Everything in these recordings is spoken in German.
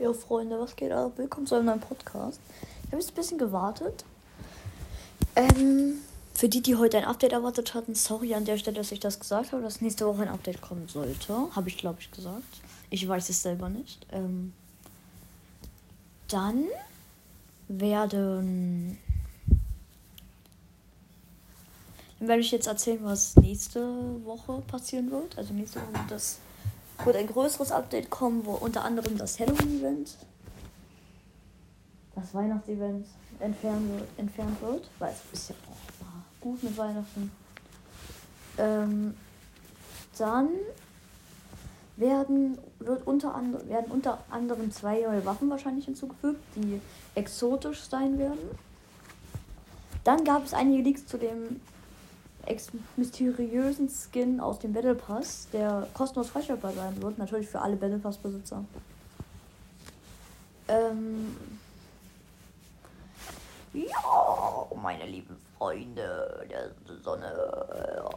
Ja, Freunde, was geht ab? Willkommen zu einem neuen Podcast. Ich habe jetzt ein bisschen gewartet. Ähm, für die, die heute ein Update erwartet hatten, sorry an der Stelle, dass ich das gesagt habe, dass nächste Woche ein Update kommen sollte. Habe ich, glaube ich, gesagt. Ich weiß es selber nicht. Ähm, dann werden. Dann werde ich jetzt erzählen, was nächste Woche passieren wird. Also nächste Woche wird das wird ein größeres Update kommen, wo unter anderem das Halloween-Event, das Weihnachtsevent entfernt entfernt wird, weil es ist ja auch gut mit Weihnachten. Ähm, dann werden, wird unter anderem, werden unter anderem zwei neue Waffen wahrscheinlich hinzugefügt, die exotisch sein werden. Dann gab es einige Leaks zu dem mysteriösen Skin aus dem Battle Pass, der kostenlos freischaltbar sein wird. Natürlich für alle Battle Pass-Besitzer. Ähm ja, meine lieben Freunde der Sonne.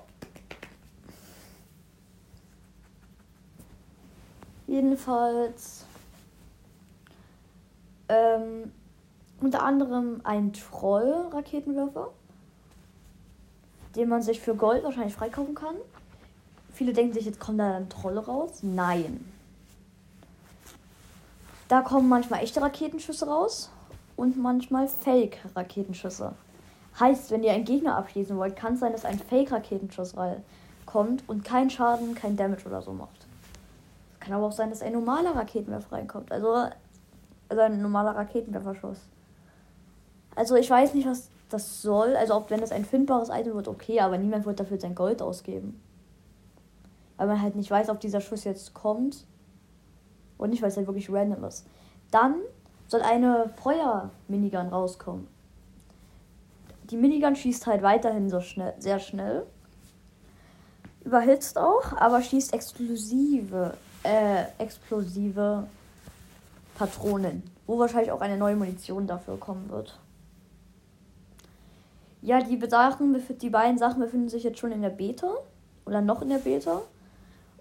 Jedenfalls ähm, unter anderem ein Troll-Raketenwerfer den man sich für Gold wahrscheinlich freikaufen kann. Viele denken sich, jetzt kommen da dann Trolle raus. Nein. Da kommen manchmal echte Raketenschüsse raus und manchmal Fake-Raketenschüsse. Heißt, wenn ihr einen Gegner abschließen wollt, kann es sein, dass ein Fake-Raketenschuss kommt und kein Schaden, kein Damage oder so macht. Es kann aber auch sein, dass ein normaler Raketenwerfer reinkommt. Also, also ein normaler Raketenwerferschuss. Also ich weiß nicht, was das soll, also ob wenn das ein findbares Item wird, okay, aber niemand wird dafür sein Gold ausgeben. Weil man halt nicht weiß, ob dieser Schuss jetzt kommt. Und nicht, weil es halt wirklich random ist. Dann soll eine Feuer-Minigun rauskommen. Die Minigun schießt halt weiterhin so schnell, sehr schnell. Überhitzt auch, aber schießt exklusive, äh, explosive Patronen. Wo wahrscheinlich auch eine neue Munition dafür kommen wird. Ja, die Sachen, die beiden Sachen befinden sich jetzt schon in der Beta. Oder noch in der Beta.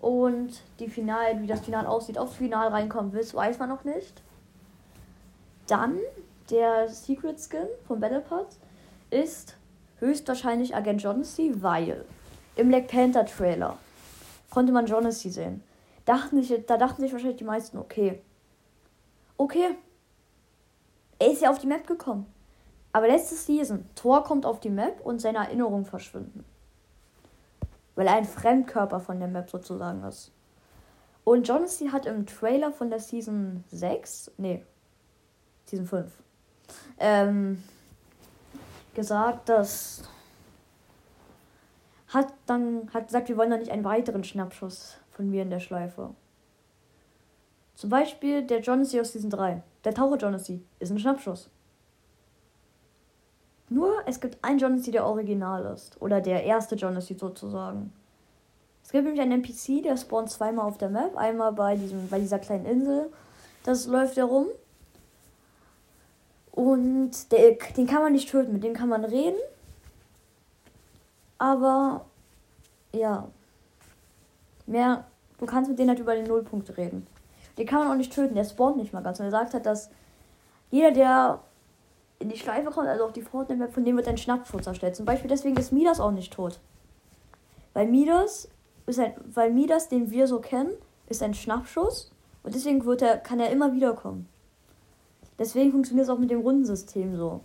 Und die Final, wie das Final aussieht, aufs Final reinkommen will, weiß man noch nicht. Dann der Secret Skin vom Battle Pass ist höchstwahrscheinlich Agent Jonesy, weil im Black Panther Trailer konnte man Jonesy sehen. Dachten sich, da dachten sich wahrscheinlich die meisten, okay. Okay. Er ist ja auf die Map gekommen. Aber letzte Season, Thor kommt auf die Map und seine Erinnerungen verschwinden. Weil er ein Fremdkörper von der Map sozusagen ist. Und Jonesy hat im Trailer von der Season 6, nee, Season 5, ähm, gesagt, dass hat dann hat gesagt, wir wollen da nicht einen weiteren Schnappschuss von mir in der Schleife. Zum Beispiel der Jonesy aus Season 3. Der Taucher Jonesy ist ein Schnappschuss. Nur es gibt einen Jonesy, der original ist. Oder der erste Jonesy sozusagen. Es gibt nämlich einen NPC, der spawnt zweimal auf der Map. Einmal bei, diesem, bei dieser kleinen Insel. Das läuft herum. Und der, den kann man nicht töten, mit dem kann man reden. Aber ja. Mehr. Du kannst mit denen halt über den Nullpunkt reden. Den kann man auch nicht töten, der spawnt nicht mal ganz. Und er sagt halt, dass jeder, der in die Schleife kommt, also auf die Fortnite-Map, von dem wird ein Schnappschutz erstellt. Zum Beispiel deswegen ist Midas auch nicht tot. Weil Midas, ist ein, weil Midas, den wir so kennen, ist ein Schnappschuss und deswegen wird er, kann er immer wiederkommen. Deswegen funktioniert es auch mit dem Rundensystem so.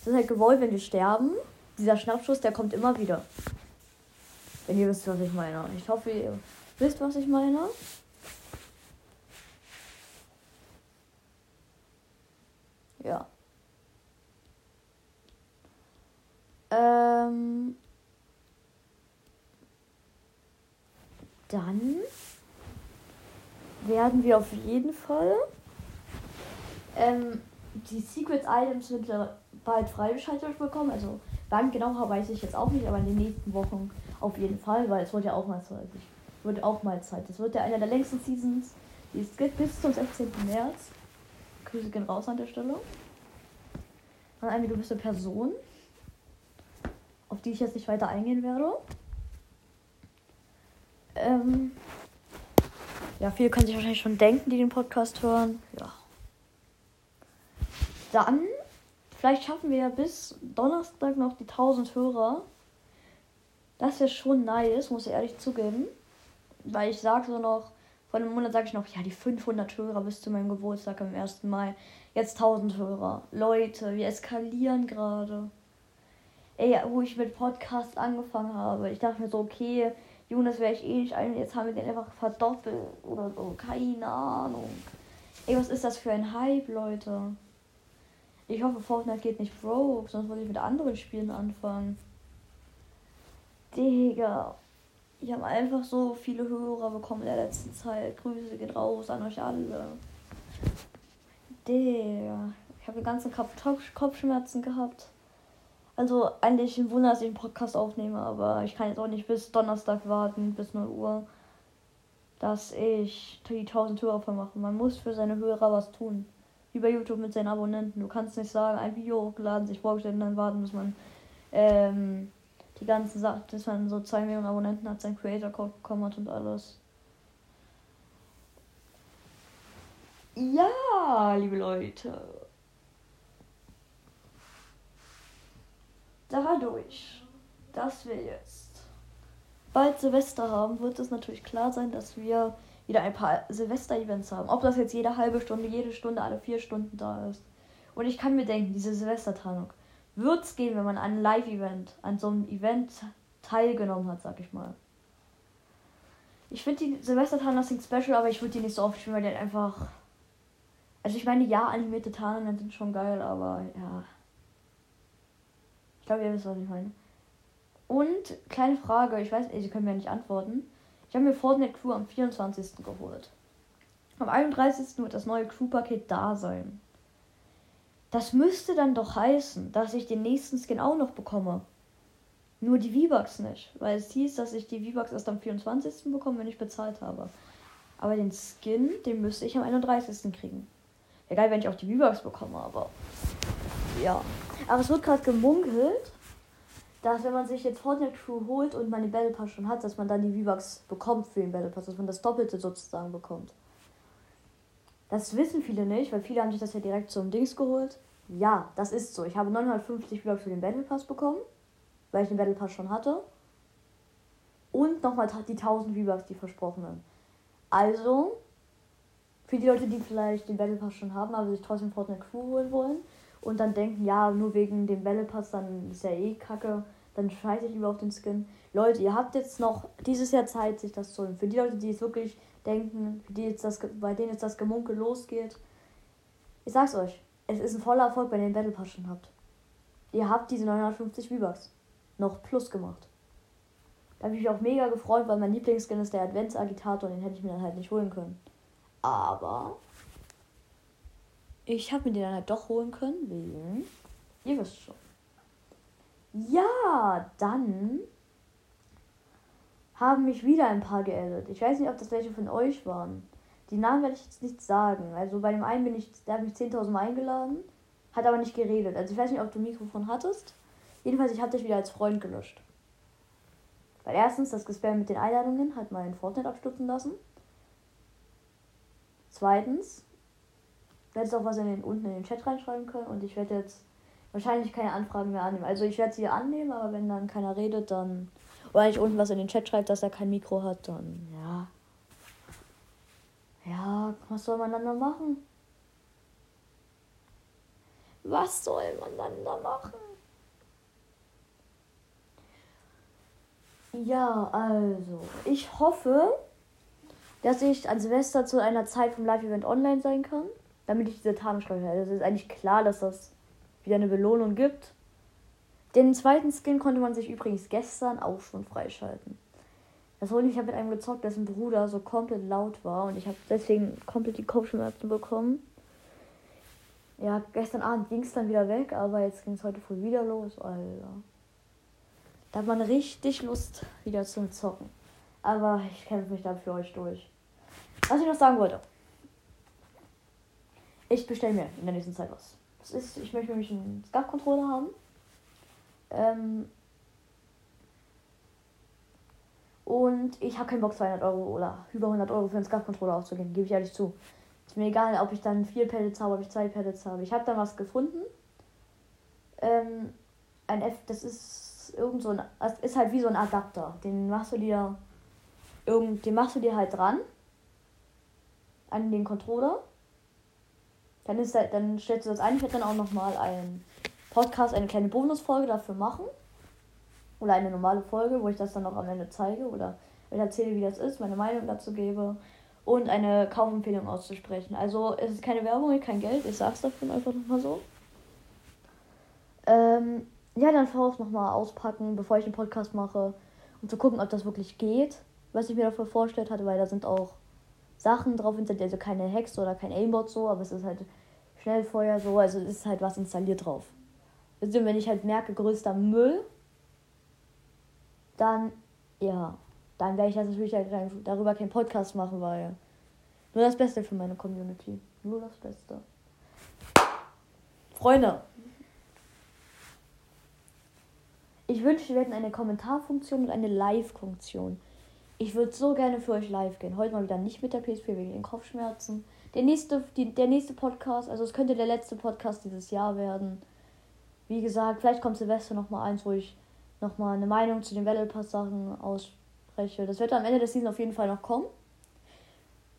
Es ist halt gewollt, wenn wir sterben, dieser Schnappschuss, der kommt immer wieder. Wenn ihr wisst, was ich meine. Ich hoffe, ihr wisst, was ich meine. Ja. Ähm, dann werden wir auf jeden Fall ähm, die Secret Items mit bald freigeschaltet bekommen. Also wann genau weiß ich jetzt auch nicht, aber in den nächsten Wochen auf jeden Fall, weil es wird ja auch mal Zeit. Es wird auch mal Zeit. Es wird ja einer der längsten Seasons, die es gibt, bis zum 16. März. Grüße gehen raus an der Stelle. An eine gewisse Person auf die ich jetzt nicht weiter eingehen werde. Ähm, Ja, viele können sich wahrscheinlich schon denken, die den Podcast hören. Ja. Dann, vielleicht schaffen wir ja bis Donnerstag noch die 1000 Hörer. Das wäre schon nice, muss ich ehrlich zugeben. Weil ich sage so noch, vor einem Monat sage ich noch, ja, die 500 Hörer bis zu meinem Geburtstag am 1. Mai. Jetzt 1000 Hörer. Leute, wir eskalieren gerade. Ey, wo ich mit Podcast angefangen habe, ich dachte mir so, okay, Jonas wäre ich eh nicht ein, jetzt haben wir den einfach verdoppelt oder so, keine Ahnung. Ey, was ist das für ein Hype, Leute? Ich hoffe, Fortnite geht nicht broke, sonst würde ich mit anderen Spielen anfangen. Digga, ich habe einfach so viele Hörer bekommen in der letzten Zeit. Grüße gehen raus an euch alle. Digga, ich habe die ganzen Kopfschmerzen gehabt. Also eigentlich ein Wunder, dass ich einen Podcast aufnehme, aber ich kann jetzt auch nicht bis Donnerstag warten, bis 0 Uhr, dass ich die 1000 Hörer voll mache. Man muss für seine Hörer was tun. Wie bei YouTube mit seinen Abonnenten. Du kannst nicht sagen, ein Video hochgeladen, sich vorgestellt und dann warten, bis man ähm, die ganzen Sachen, dass man so 2 Millionen Abonnenten hat, seinen Creator Code bekommen hat und alles. Ja, liebe Leute. Dadurch, dass wir jetzt bald Silvester haben, wird es natürlich klar sein, dass wir wieder ein paar Silvester-Events haben. Ob das jetzt jede halbe Stunde, jede Stunde, alle vier Stunden da ist. Und ich kann mir denken, diese Silvestertarnung wird es gehen, wenn man an einem Live-Event, an so einem Event teilgenommen hat, sag ich mal. Ich finde die Silvester-Tarnung special, aber ich würde die nicht so oft spielen, weil die halt einfach. Also ich meine, ja, animierte Tarnungen sind schon geil, aber ja. Glaube, ihr wisst, was ich meine. Und, kleine Frage, ich weiß, Sie können mir nicht antworten. Ich habe mir Fortnite Crew am 24. geholt. Am 31. wird das neue Crew-Paket da sein. Das müsste dann doch heißen, dass ich den nächsten Skin auch noch bekomme. Nur die V-Bucks nicht. Weil es hieß, dass ich die V-Bucks erst am 24. bekomme, wenn ich bezahlt habe. Aber den Skin, den müsste ich am 31. kriegen. Egal, wenn ich auch die V-Bucks bekomme, aber. Ja. Aber es wird gerade gemunkelt, dass wenn man sich jetzt Fortnite Crew holt und man den Battle Pass schon hat, dass man dann die V-Bucks bekommt für den Battle Pass, dass man das Doppelte sozusagen bekommt. Das wissen viele nicht, weil viele haben sich das ja direkt zum Dings geholt. Ja, das ist so. Ich habe 950 V-Bucks für den Battle Pass bekommen, weil ich den Battle Pass schon hatte. Und nochmal die 1000 V-Bucks, die versprochenen. Also, für die Leute, die vielleicht den Battle Pass schon haben, aber sich trotzdem Fortnite Crew holen wollen, und dann denken, ja, nur wegen dem Battle Pass, dann ist ja eh kacke, dann scheiße ich lieber auf den Skin. Leute, ihr habt jetzt noch dieses Jahr Zeit, sich das zu holen. Für die Leute, die es wirklich denken, die jetzt das, bei denen jetzt das Gemunkel losgeht, ich sag's euch, es ist ein voller Erfolg, wenn ihr den Battle Pass schon habt. Ihr habt diese 950 V-Bucks noch plus gemacht. Da habe ich mich auch mega gefreut, weil mein Lieblingsskin ist der Adventsagitator, den hätte ich mir dann halt nicht holen können. Aber ich habe mir den dann halt doch holen können, wegen. Ihr wisst schon. Ja, dann haben mich wieder ein paar geaddet. Ich weiß nicht, ob das welche von euch waren. Die Namen werde ich jetzt nicht sagen. Also bei dem einen bin ich, der hat mich 10.000 Mal eingeladen, hat aber nicht geredet. Also ich weiß nicht, ob du ein Mikrofon hattest. Jedenfalls, ich habe dich wieder als Freund gelöscht. Weil erstens, das Gespam mit den Einladungen hat meinen Fortnite abstürzen lassen. Zweitens, werde jetzt auch was in den, unten in den Chat reinschreiben können und ich werde jetzt wahrscheinlich keine Anfragen mehr annehmen. Also ich werde sie annehmen, aber wenn dann keiner redet, dann. Oder ich unten was in den Chat schreibt, dass er kein Mikro hat, dann ja. Ja, was soll man dann da machen? Was soll man dann da machen? Ja, also, ich hoffe, dass ich an Silvester zu einer Zeit vom Live-Event online sein kann damit ich diese Tarnung schreibe. Also es ist eigentlich klar, dass das wieder eine Belohnung gibt. Den zweiten Skin konnte man sich übrigens gestern auch schon freischalten. Das wurde ich habe mit einem gezockt, dessen Bruder so komplett laut war und ich habe deswegen komplett die Kopfschmerzen bekommen. Ja, gestern Abend ging es dann wieder weg, aber jetzt ging es heute früh wieder los, Alter. Da hat man richtig Lust wieder zum Zocken. Aber ich kämpfe mich dann für euch durch. Was ich noch sagen wollte. Ich bestelle mir in der nächsten Zeit was. Das ist, ich möchte nämlich einen SCAF-Controller haben. Ähm und ich habe keinen Bock, 200 Euro oder über 100 Euro für einen Scuff-Controller auszugeben, gebe ich ehrlich zu. Ist mir egal, ob ich dann vier Pellets habe, ob ich zwei Pellets habe. Ich habe dann was gefunden. Ähm, ein F, das ist irgend so ein, das ist halt wie so ein Adapter. Den machst du dir, irgend, den machst du dir halt dran an den Controller. Dann ist halt, dann stellst du das ein. Ich werde dann auch nochmal einen Podcast, eine kleine Bonusfolge dafür machen. Oder eine normale Folge, wo ich das dann auch am Ende zeige oder erzähle, wie das ist, meine Meinung dazu gebe und eine Kaufempfehlung auszusprechen. Also es ist keine Werbung, kein Geld, ich sag's davon einfach nochmal so. Ähm, ja, dann Faust nochmal auspacken, bevor ich den Podcast mache, um zu gucken, ob das wirklich geht, was ich mir dafür vorgestellt hatte, weil da sind auch Sachen drauf installiert, also keine Hex oder kein Aimbot so, aber es ist halt Schnellfeuer so, also es ist halt was installiert drauf. Also wenn ich halt merke, größter Müll, dann, ja, dann werde ich das natürlich darüber keinen Podcast machen, weil nur das Beste für meine Community. Nur das Beste. Freunde, ich wünsche, wir hätten eine Kommentarfunktion und eine Live-Funktion. Ich würde so gerne für euch live gehen. Heute mal wieder nicht mit der PSP wegen den Kopfschmerzen. Der nächste, die, der nächste Podcast, also es könnte der letzte Podcast dieses Jahr werden. Wie gesagt, vielleicht kommt Silvester nochmal eins, wo ich nochmal eine Meinung zu den Battle Pass Sachen ausspreche. Das wird am Ende der Season auf jeden Fall noch kommen.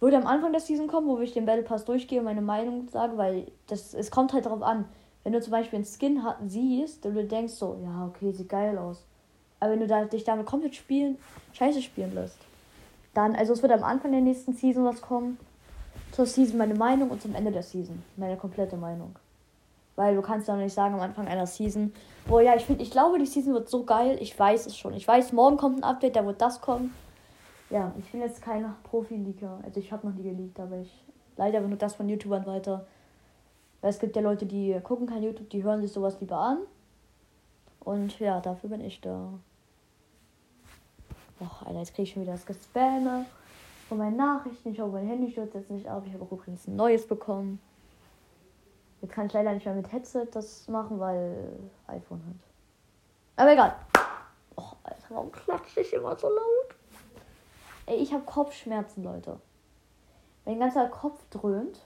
Würde am Anfang der Season kommen, wo ich den Battle Pass durchgehe und meine Meinung sage, weil das, es kommt halt darauf an. Wenn du zum Beispiel einen Skin hat, siehst und du denkst so, ja, okay, sieht geil aus. Aber wenn du da, dich damit komplett spielen, scheiße spielen lässt, dann, also es wird am Anfang der nächsten Season was kommen. Zur Season meine Meinung und zum Ende der Season meine komplette Meinung. Weil du kannst ja nicht sagen am Anfang einer Season, boah ja, ich finde, ich glaube, die Season wird so geil. Ich weiß es schon. Ich weiß, morgen kommt ein Update, da wird das kommen. Ja, ich bin jetzt kein Profi-Leaker. Also ich habe noch nie geleakt, aber ich leider nur das von YouTubern weiter. Weil es gibt ja Leute, die gucken kein YouTube, die hören sich sowas lieber an. Und ja, dafür bin ich da. Och, Alter, jetzt kriege ich schon wieder das Gespamme von meinen Nachrichten. Ich hoffe, mein Handy stürzt jetzt nicht ab. Ich habe auch übrigens ein neues bekommen. Jetzt kann ich leider nicht mehr mit Headset das machen, weil iPhone hat. Aber egal. Och, Alter, warum klatsche ich immer so laut? Ey, ich habe Kopfschmerzen, Leute. Mein ganzer Kopf dröhnt.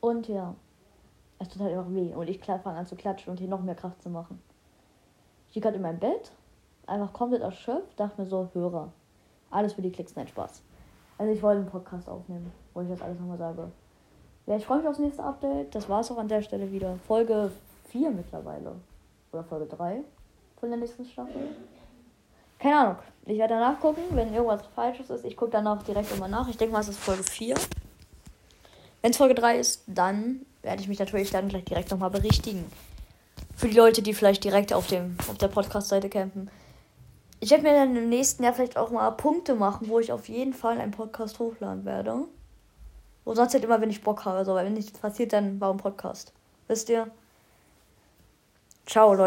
Und ja, es tut halt einfach weh. Und ich fange an zu klatschen und hier noch mehr Kraft zu machen. Ich gerade in meinem Bett, einfach komplett erschöpft, dachte mir so, Hörer. Alles für die Klicks, nein, Spaß. Also ich wollte einen Podcast aufnehmen, wo ich das alles nochmal sage. Ja, ich freue mich aufs nächste Update. Das war es auch an der Stelle wieder. Folge 4 mittlerweile. Oder Folge 3 von der nächsten Staffel. Keine Ahnung. Ich werde danach gucken, wenn irgendwas Falsches ist. Ich gucke danach direkt immer nach. Ich denke mal, es ist Folge 4. Wenn es Folge 3 ist, dann werde ich mich natürlich dann gleich direkt nochmal berichtigen. Für die Leute, die vielleicht direkt auf, dem, auf der Podcast-Seite campen. Ich werde mir dann im nächsten Jahr vielleicht auch mal Punkte machen, wo ich auf jeden Fall einen Podcast hochladen werde. Wo sonst halt immer, wenn ich Bock habe. Also, weil wenn nichts passiert, dann warum Podcast? Wisst ihr? Ciao, Leute.